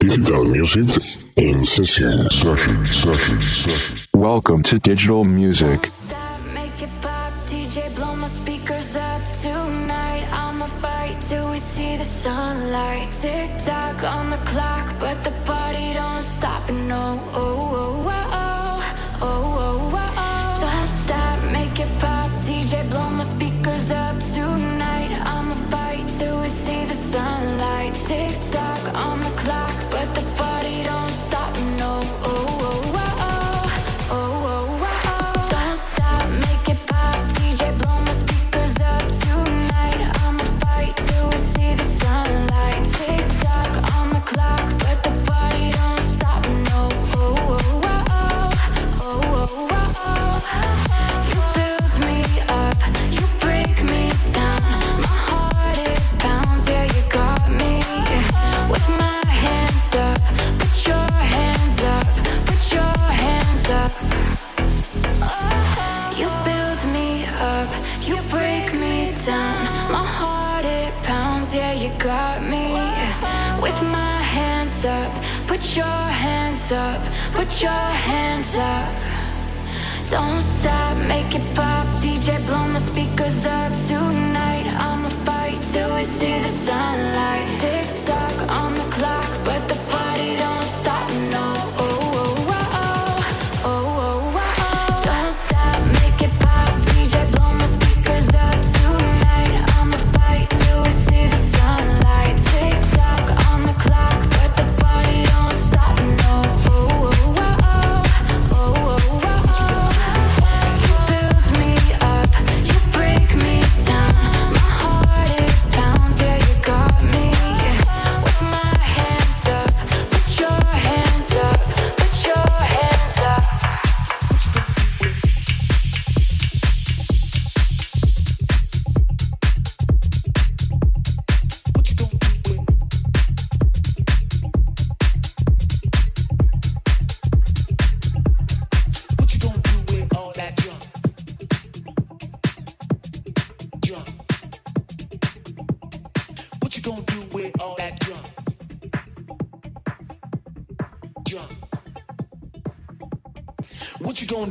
Digital music in session, session, session, session. Welcome to digital music. Stop, make it pop, DJ, blow my speakers up tonight. I'ma fight till we see the sunlight. Tick tock on Put your hands up, put your hands up. Don't stop, make it pop. DJ, blow my speakers up tonight. I'ma fight till we see the sunlight. Tick tock on the clock, but the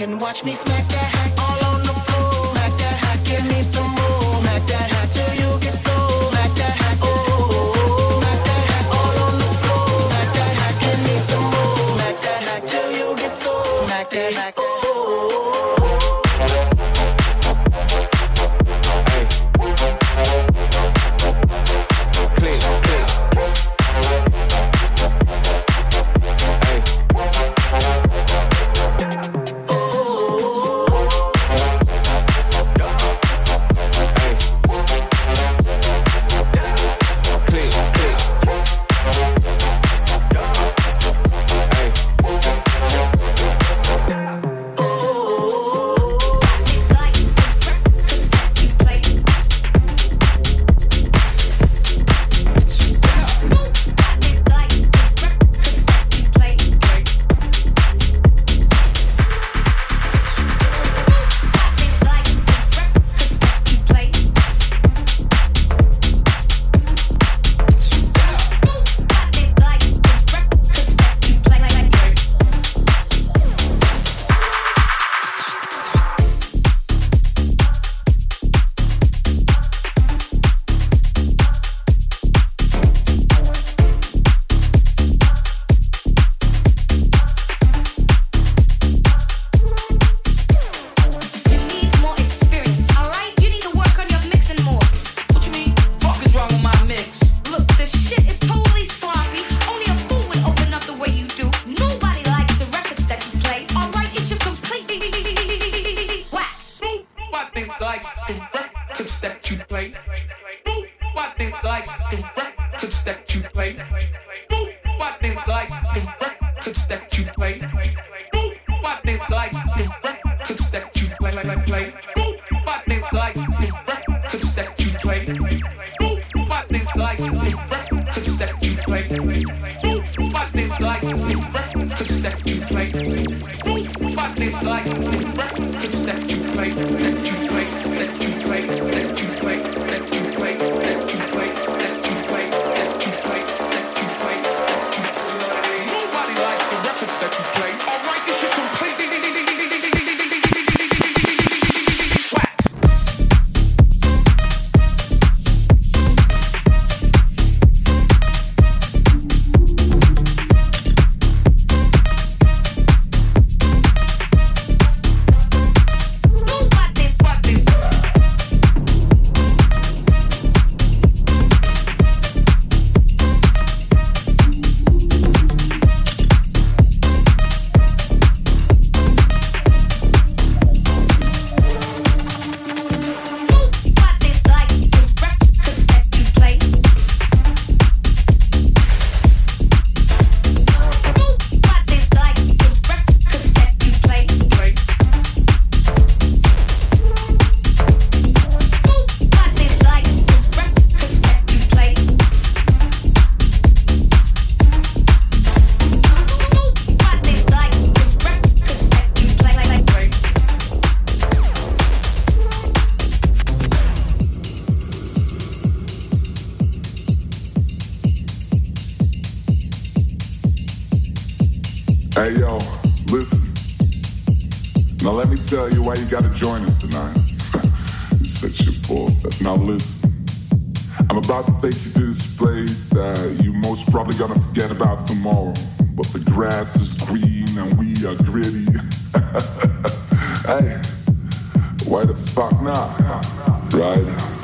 and watch me smack you play. Nobody likes the records that you play. Nobody likes the records that you play. Nobody likes the records that you play. Play. Hey, yo, listen. Now let me tell you why you gotta join us tonight. You're such a poor fest. Now listen. I'm about to take you to this place that you most probably gonna forget about tomorrow. But the grass is green and we are gritty. hey, why the fuck not? Right?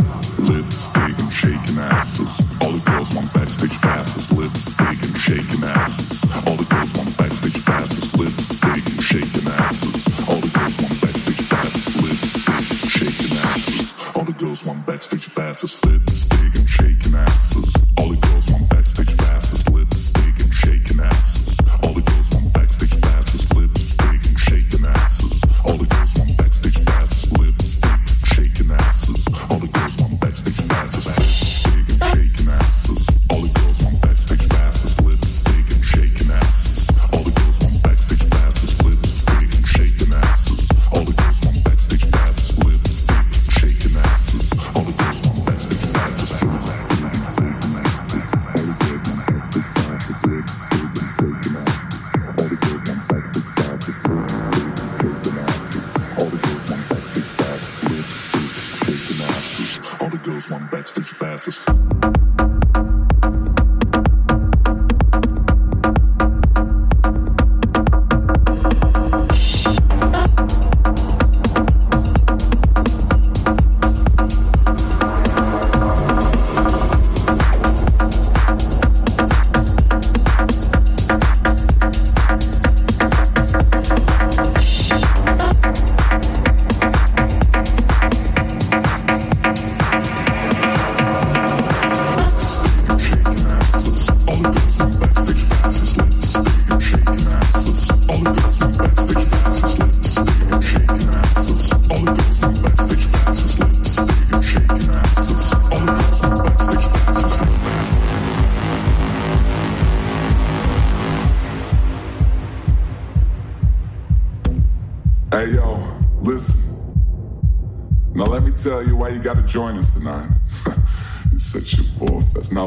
lipstick and shaking asses. All the girls want backstage passes, lipstick and shaking asses. All the girls want backstage passes, lipstick and shaking asses. All the girls want backstage passes, lipstick and shaking asses. All the girls want backstage passes, lipstick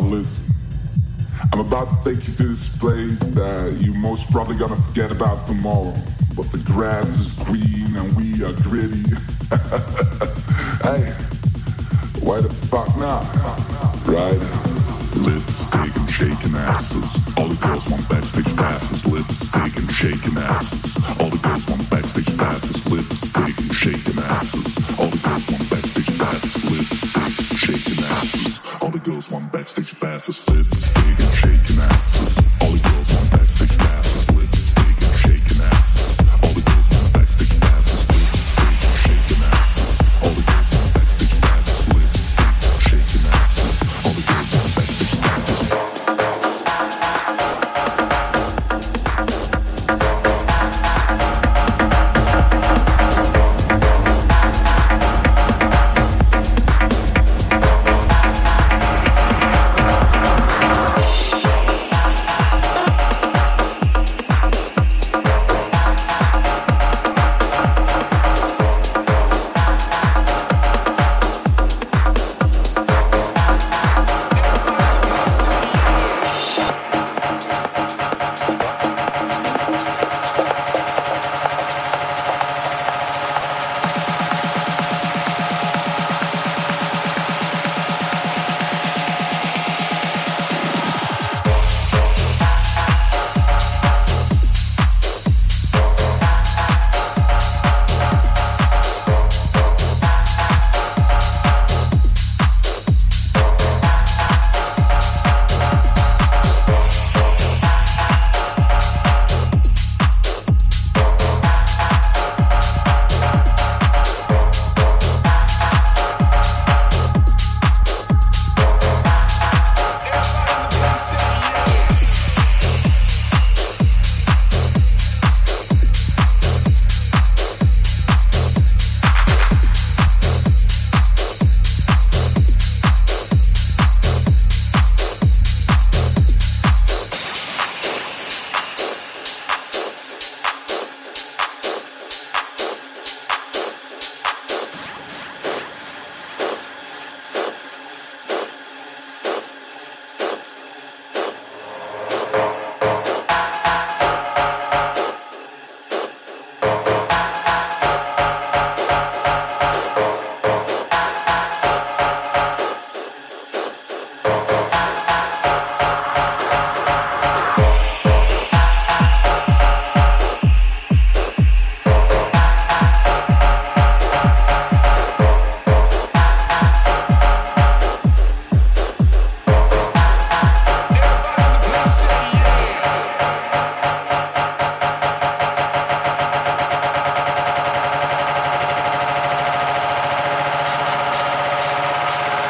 listen, I'm about to take you to this place that you most probably gonna forget about tomorrow. But the grass is green and we are gritty. hey, why the fuck not? Right? Lipstick and shaking asses. All the girls want backstage passes. Lipstick and shaking asses. All the girls want backstage passes. Lipstick and shaking asses. All the girls want backstage passes. Lipstick and shaking asses. All the girls want backstage passes. Lipstick and shaking asses.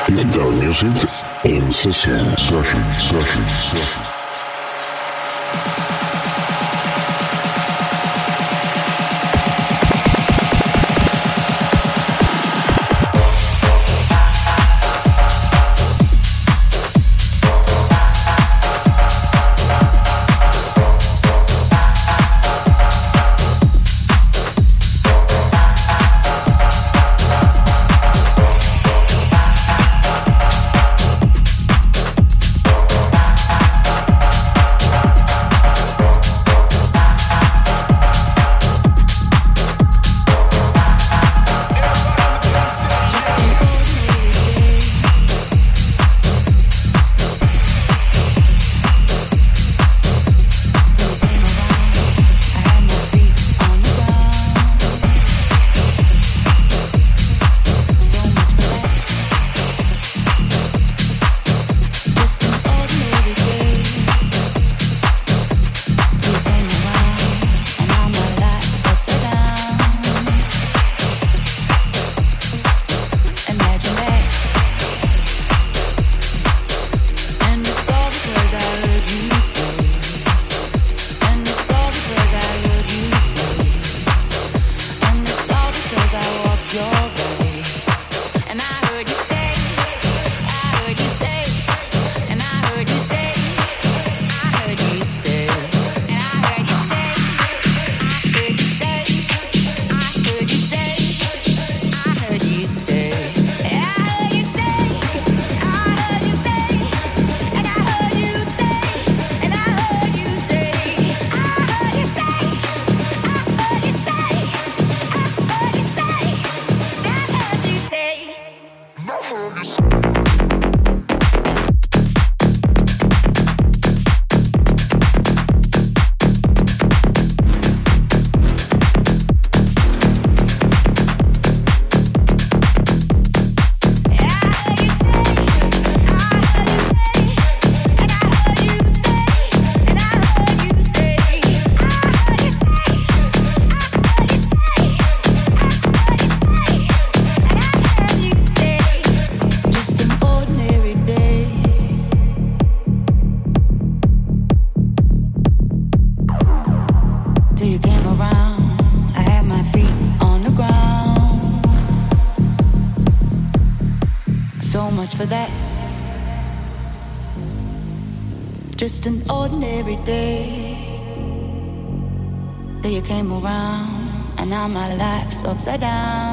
Digital music in session, session, session, session. Upside down.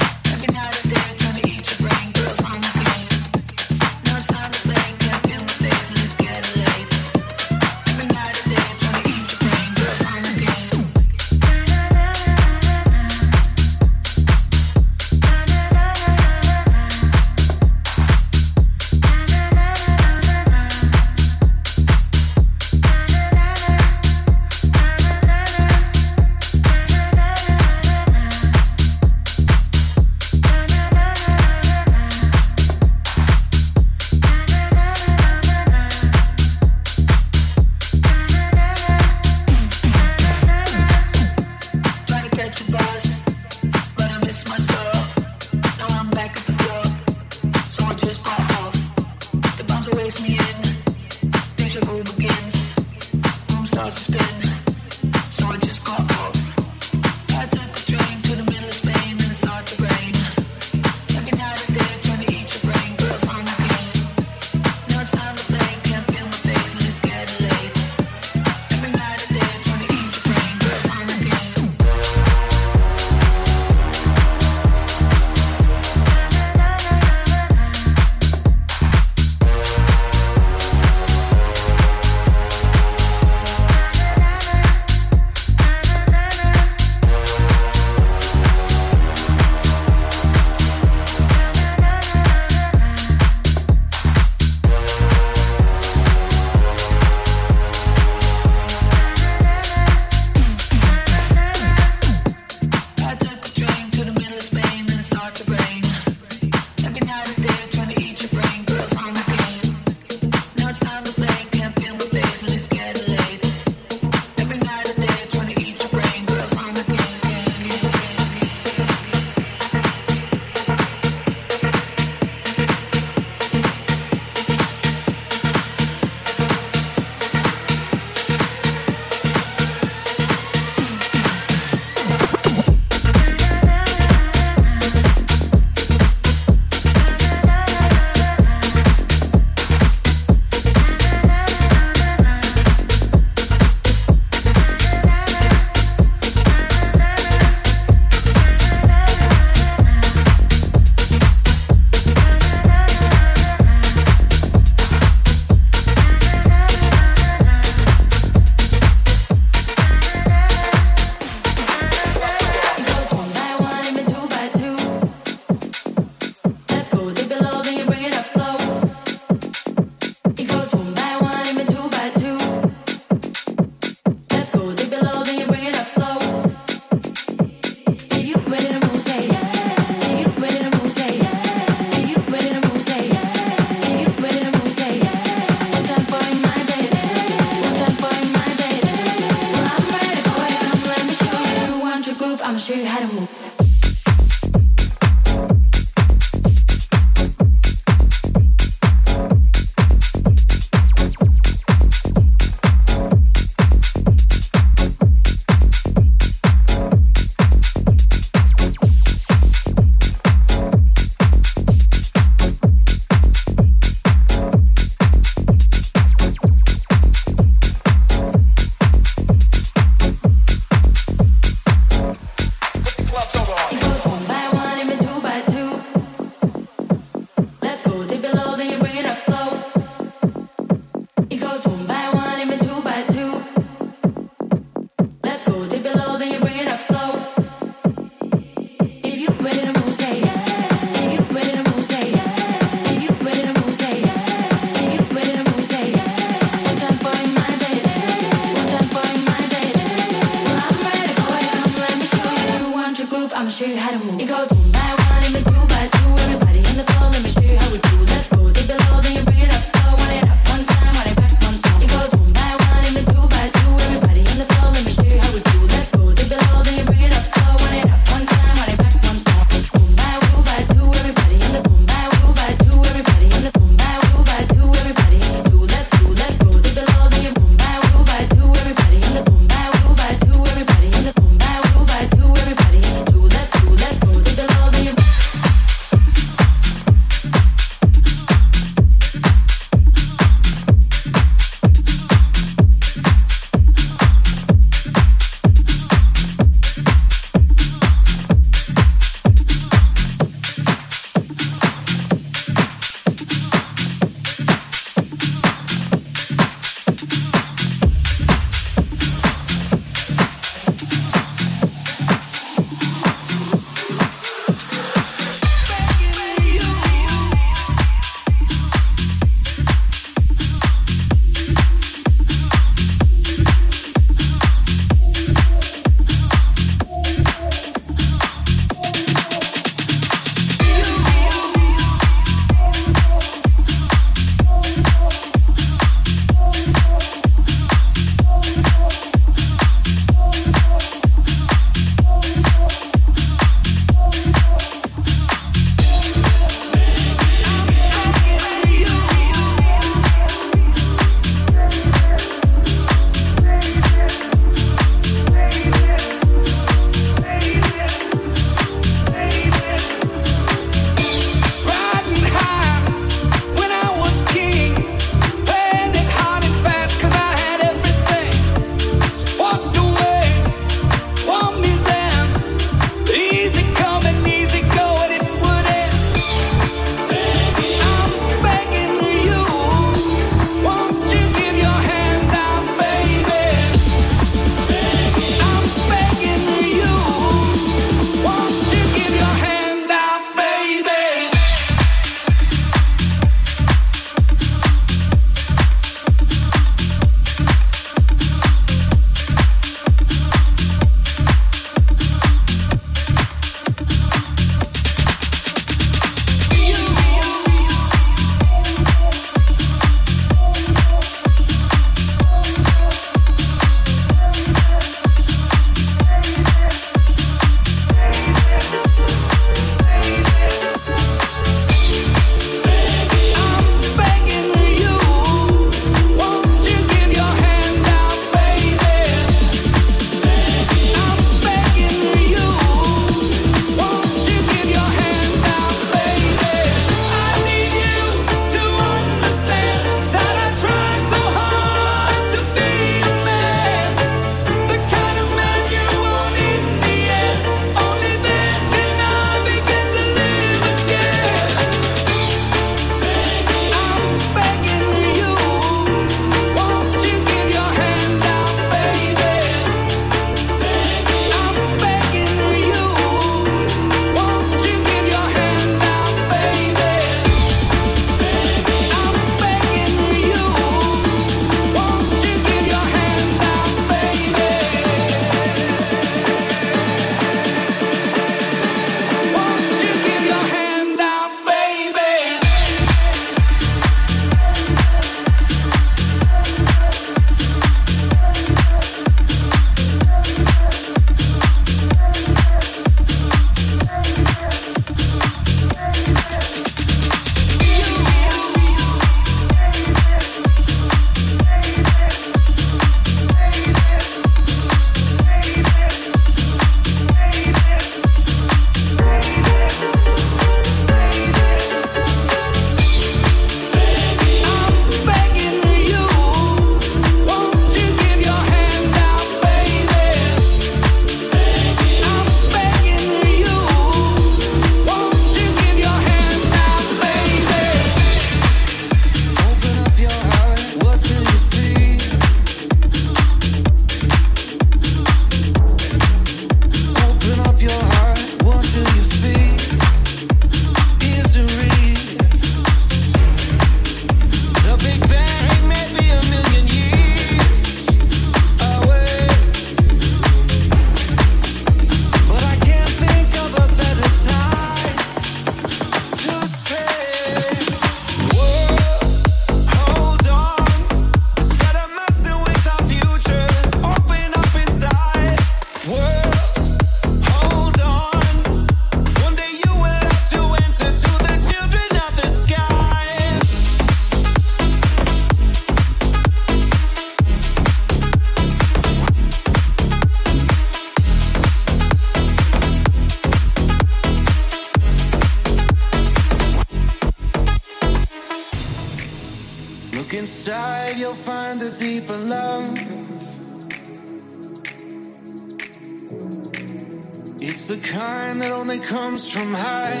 from high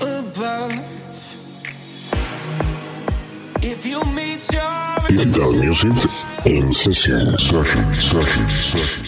above. If you meet your. Music in session, session, session, session.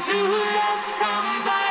to love somebody.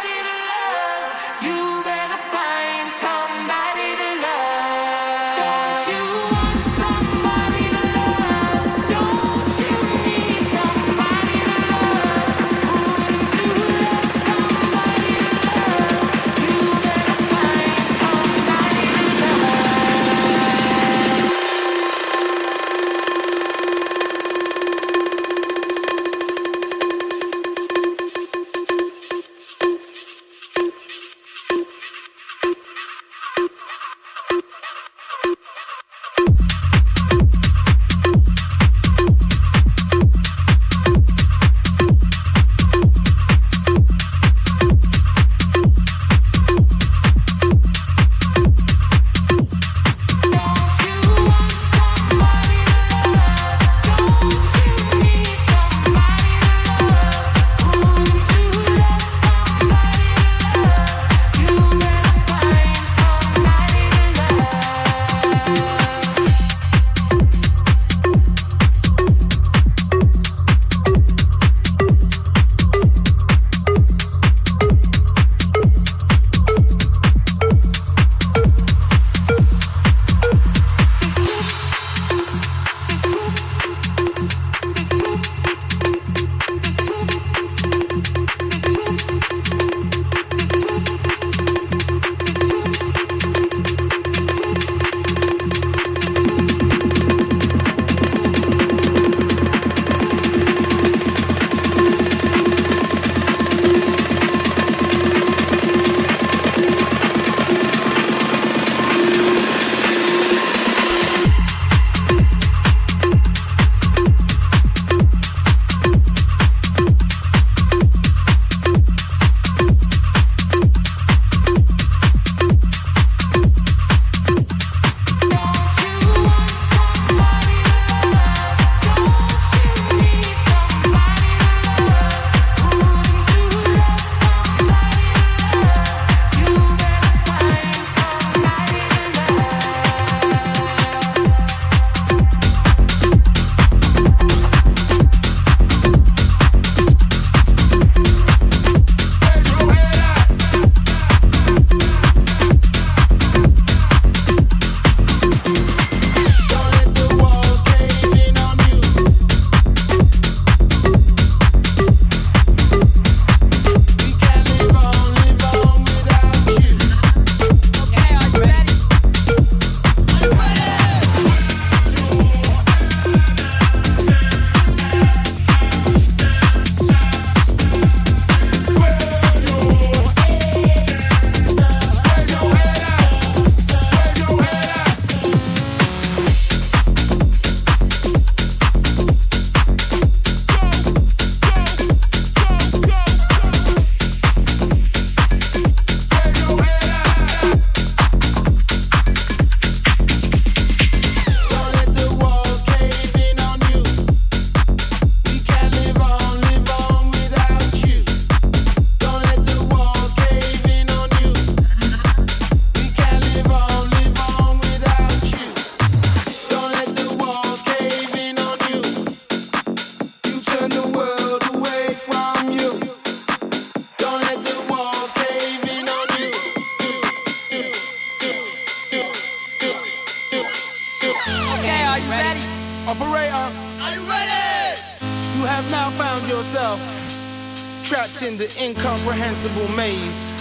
yourself trapped in the incomprehensible maze.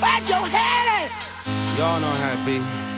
Where'd your head at? Y'all know how it be.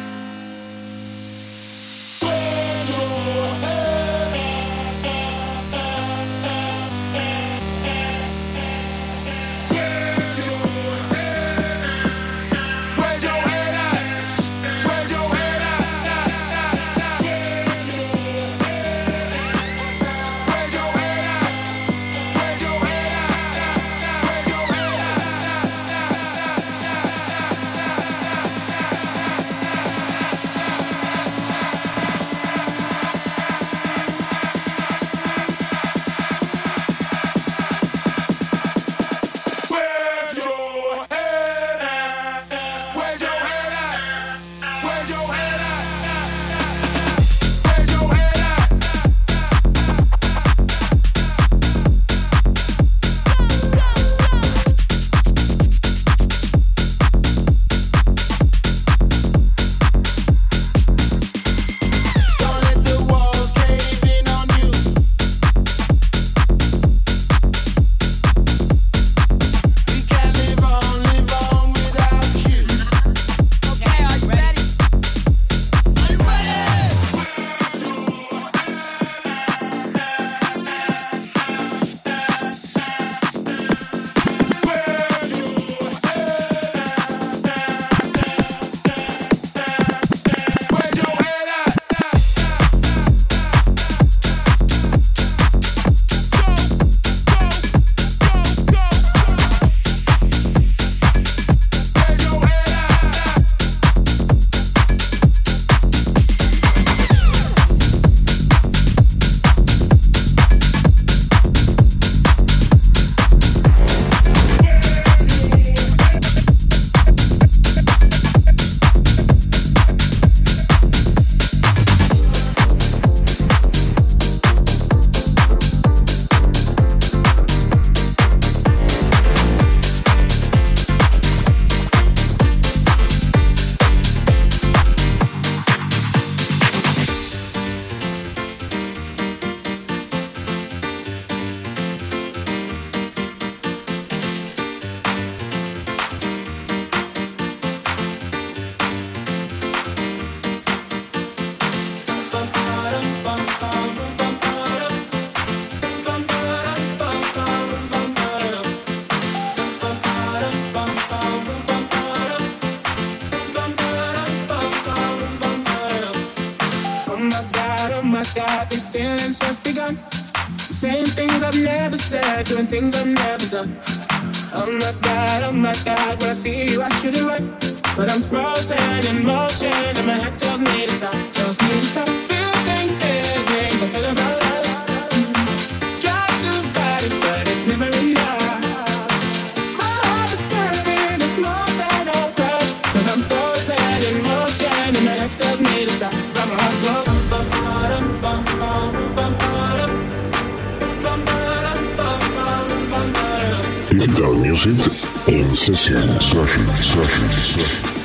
Breakdown music in session, session, session, session.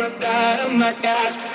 of dynamite.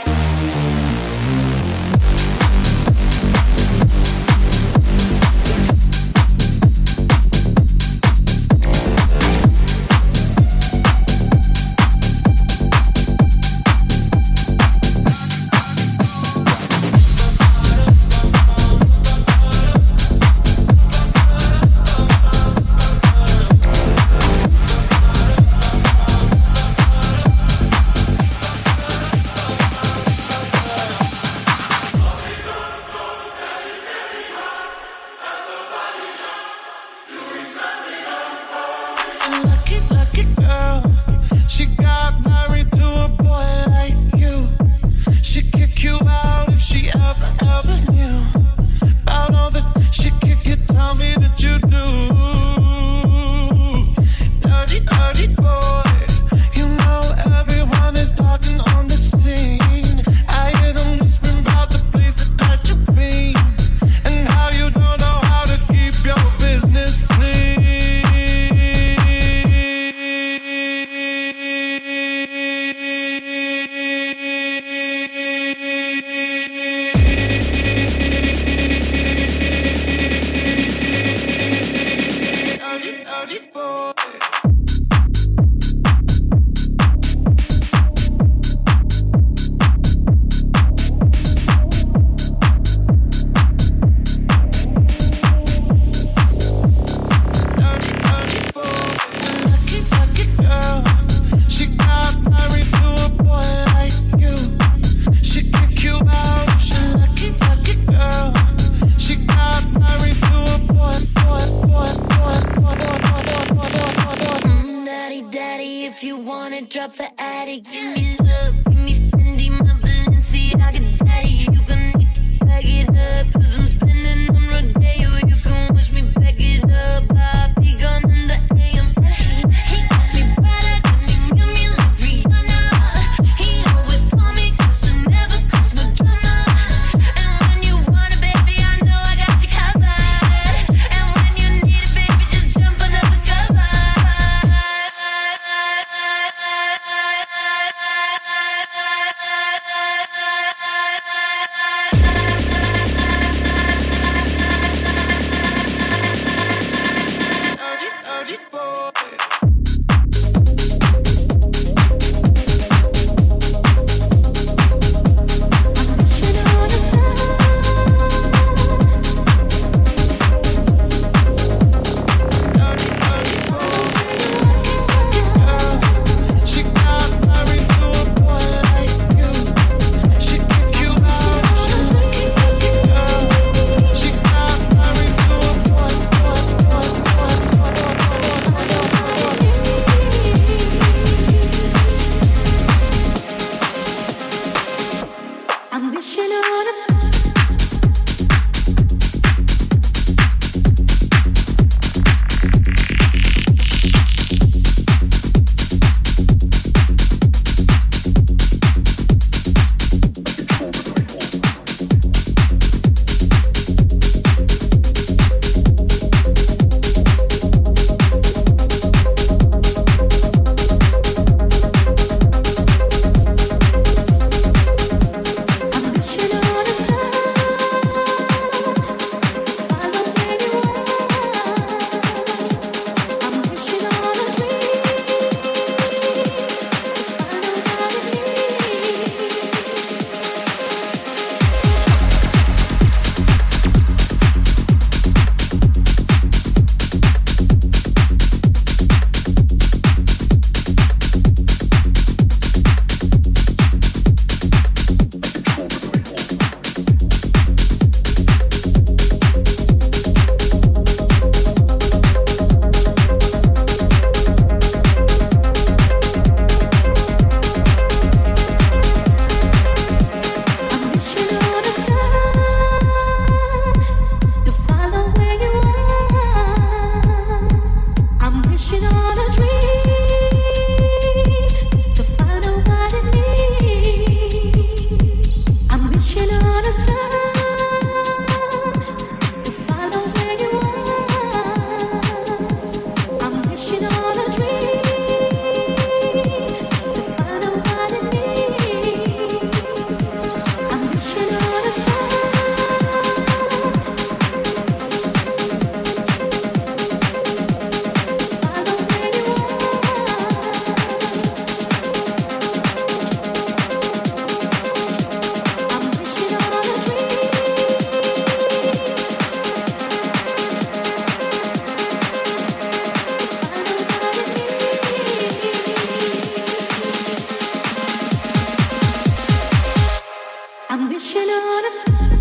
Yeah. me wishing on a